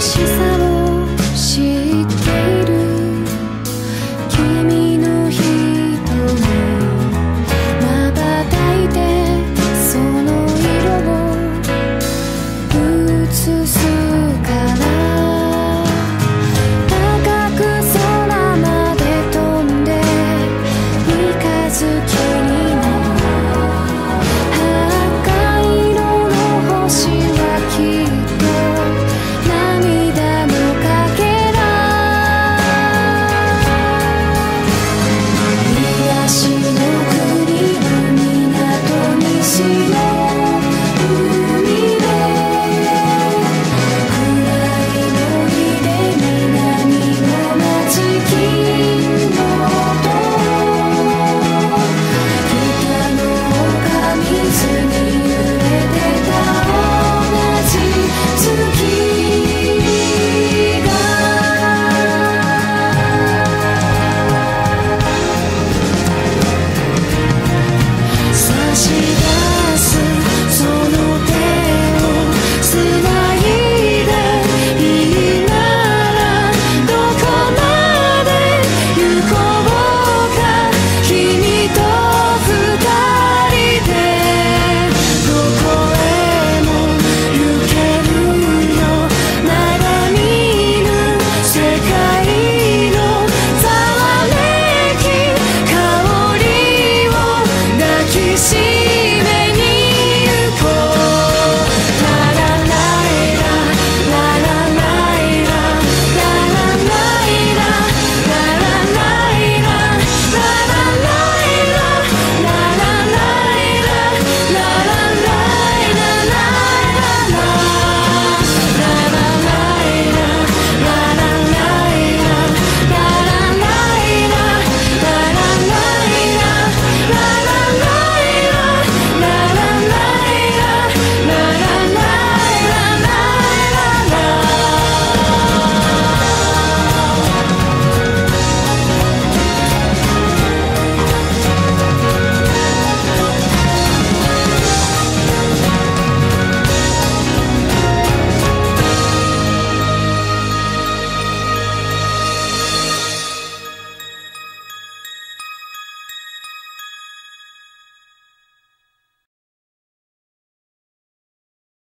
She.